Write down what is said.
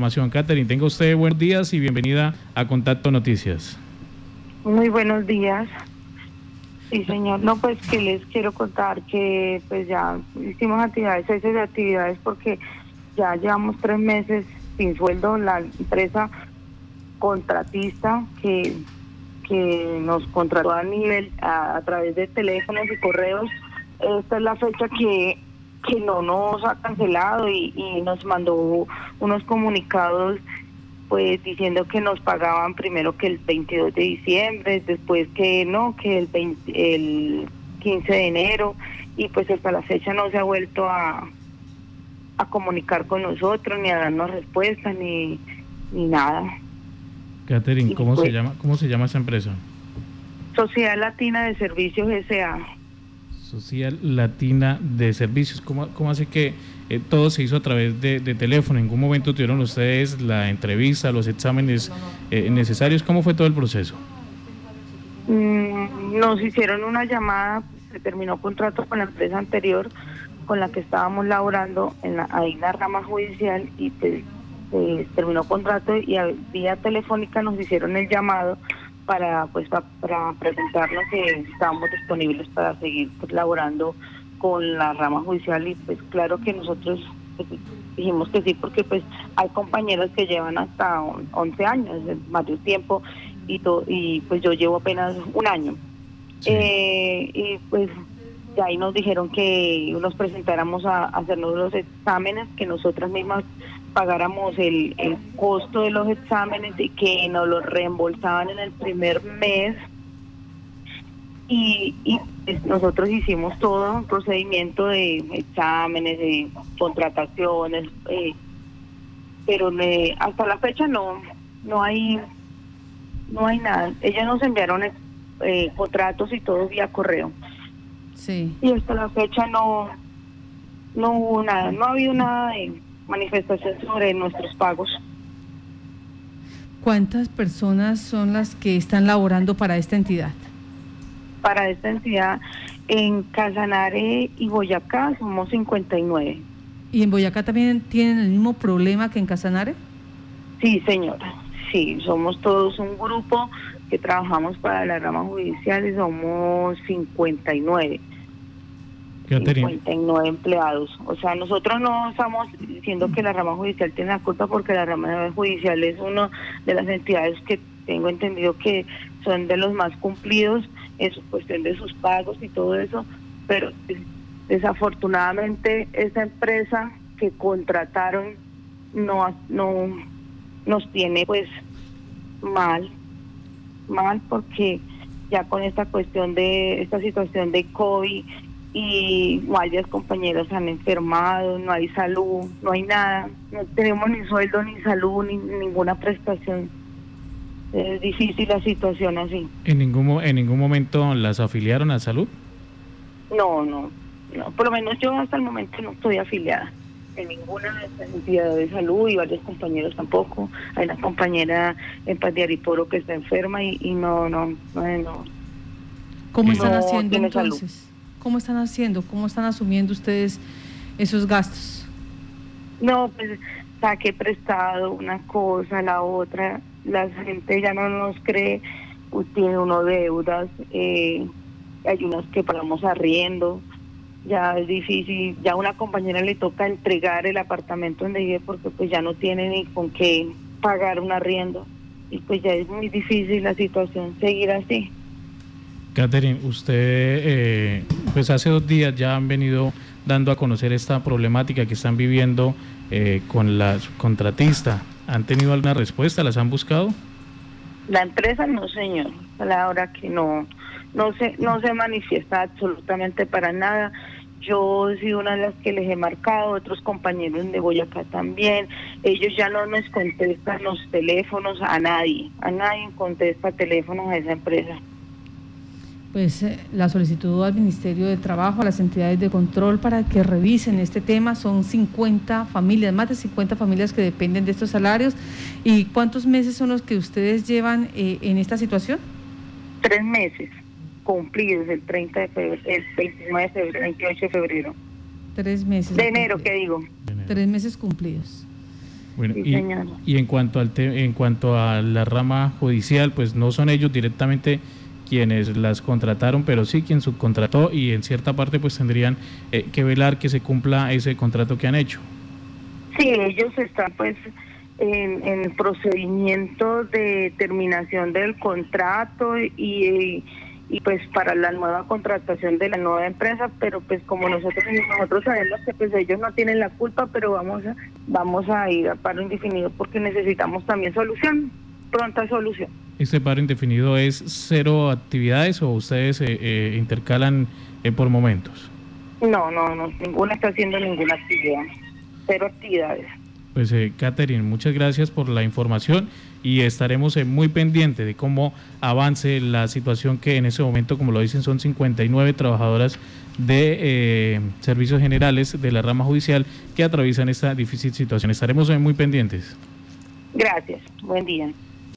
información. Catherine, tenga usted buenos días y bienvenida a Contacto Noticias. Muy buenos días. Sí, señor. No, pues que les quiero contar que pues ya hicimos actividades, esas actividades porque ya llevamos tres meses sin sueldo. La empresa contratista que, que nos contrató a nivel, a través de teléfonos y correos, esta es la fecha que que no nos ha cancelado y, nos mandó unos comunicados pues diciendo que nos pagaban primero que el 22 de diciembre, después que no, que el, el 15 de enero y pues hasta la fecha no se ha vuelto a, a comunicar con nosotros ni a darnos respuesta ni, ni nada. Catherine, ¿cómo se pues llama cómo se llama esa empresa? Sociedad Latina de Servicios S.A. Social Latina de Servicios. ¿Cómo, cómo hace que eh, todo se hizo a través de, teléfono? ¿En algún momento tuvieron ustedes la entrevista, los exámenes eh, necesarios? ¿Cómo fue todo el proceso? Mm, nos hicieron una llamada, se terminó contrato con la empresa anterior con la que estábamos laborando en la, ahí en la rama judicial y pues, eh, terminó contrato y a vía telefónica nos hicieron el llamado para pues para preguntarnos si estamos disponibles para seguir pues, laborando con la rama judicial y pues claro que nosotros pues, dijimos que sí porque pues hay compañeros que llevan hasta 11 años, más de tiempo y, y pues yo llevo apenas un año. Eh, y pues de ahí nos dijeron que nos presentáramos a, hacernos los exámenes que nosotras mismas pagáramos el, costo de los exámenes y que nos los reembolsaban en el primer mes. Y, pues, nosotros hicimos todo un procedimiento de exámenes, de contrataciones, eh, pero hasta la fecha no no hay no hay nada. Ellos nos enviaron eh, contratos y todo vía correo. Sí. Y hasta la fecha no no hubo nada, no ha habido nada de manifestación sobre nuestros pagos. ¿Cuántas personas son las que están laborando para esta entidad? Para esta entidad, en Casanare y Boyacá somos 59. ¿Y en Boyacá también tienen el mismo problema que en Casanare? Sí, señora. Sí, somos todos un grupo que trabajamos para la rama judicial y somos 59. 59 empleados. O sea, nosotros no estamos diciendo que la rama judicial tiene la culpa porque la rama judicial es una de las entidades que tengo entendido que son de los más cumplidos en su cuestión de sus pagos y todo eso, pero desafortunadamente esa empresa que contrataron no no nos tiene pues mal mal porque ya con esta cuestión de esta situación de COVID y varias compañeras han enfermado, no hay salud, no hay nada, no tenemos ni sueldo, ni salud, ni ninguna prestación. Es difícil la situación así. ¿En ningún, en ningún momento las afiliaron a salud? No, no, no, por lo menos yo hasta el momento no estoy afiliada en ninguna de estas entidades de salud y varios compañeros tampoco. Hay una compañera en Paz de Ariporo que está enferma y, no, no, no, ¿Cómo están haciendo entonces? ¿Cómo están haciendo? ¿Cómo están asumiendo ustedes esos gastos? No, pues saqué prestado una cosa, la otra. La gente ya no nos cree, tiene uno deudas, eh, hay unas que pagamos arriendo. Ya es difícil, ya a una compañera le toca entregar el apartamento donde vive porque pues ya no tiene ni con qué pagar un arriendo. Y pues ya es muy difícil la situación seguir así. Catherine, usted, eh, pues hace dos días ya han venido dando a conocer esta problemática que están viviendo eh, con la contratista. ¿Han tenido alguna respuesta? ¿Las han buscado? La empresa no, señor. La hora que no, no se, no se manifiesta absolutamente para nada. Yo soy una de las que les he marcado, otros compañeros de Boyacá también. Ellos ya no nos contestan los teléfonos a nadie. A nadie contesta teléfonos a esa empresa pues eh, la solicitud al Ministerio de Trabajo, a las entidades de control para que revisen este tema. Son 50 familias, más de 50 familias que dependen de estos salarios. ¿Y cuántos meses son los que ustedes llevan eh, en esta situación? Tres meses cumplidos, el 30 de febrero, el 29 de febrero, 28 de febrero. Tres meses. De enero, ¿qué digo? Tres meses cumplidos. Bueno, y, y, en cuanto al en cuanto a la rama judicial, pues no son ellos directamente quienes las contrataron, pero sí quien subcontrató y en cierta parte pues tendrían eh, que velar que se cumpla ese contrato que han hecho. Sí, ellos están pues en, en procedimiento de terminación del contrato y, y pues para la nueva contratación de la nueva empresa, pero pues como nosotros nosotros sabemos que pues ellos no tienen la culpa, pero vamos a, vamos a ir a paro indefinido porque necesitamos también solución, pronta solución. ¿Este paro indefinido es cero actividades o ustedes eh, eh, intercalan eh, por momentos? No, no, no, ninguna está haciendo ninguna actividad, cero actividades. Pues, eh, Catherine, muchas gracias por la información y estaremos eh, muy pendientes de cómo avance la situación que en ese momento, como lo dicen, son 59 trabajadoras de eh, servicios generales de la rama judicial que atraviesan esta difícil situación. Estaremos muy pendientes. Gracias. Buen día.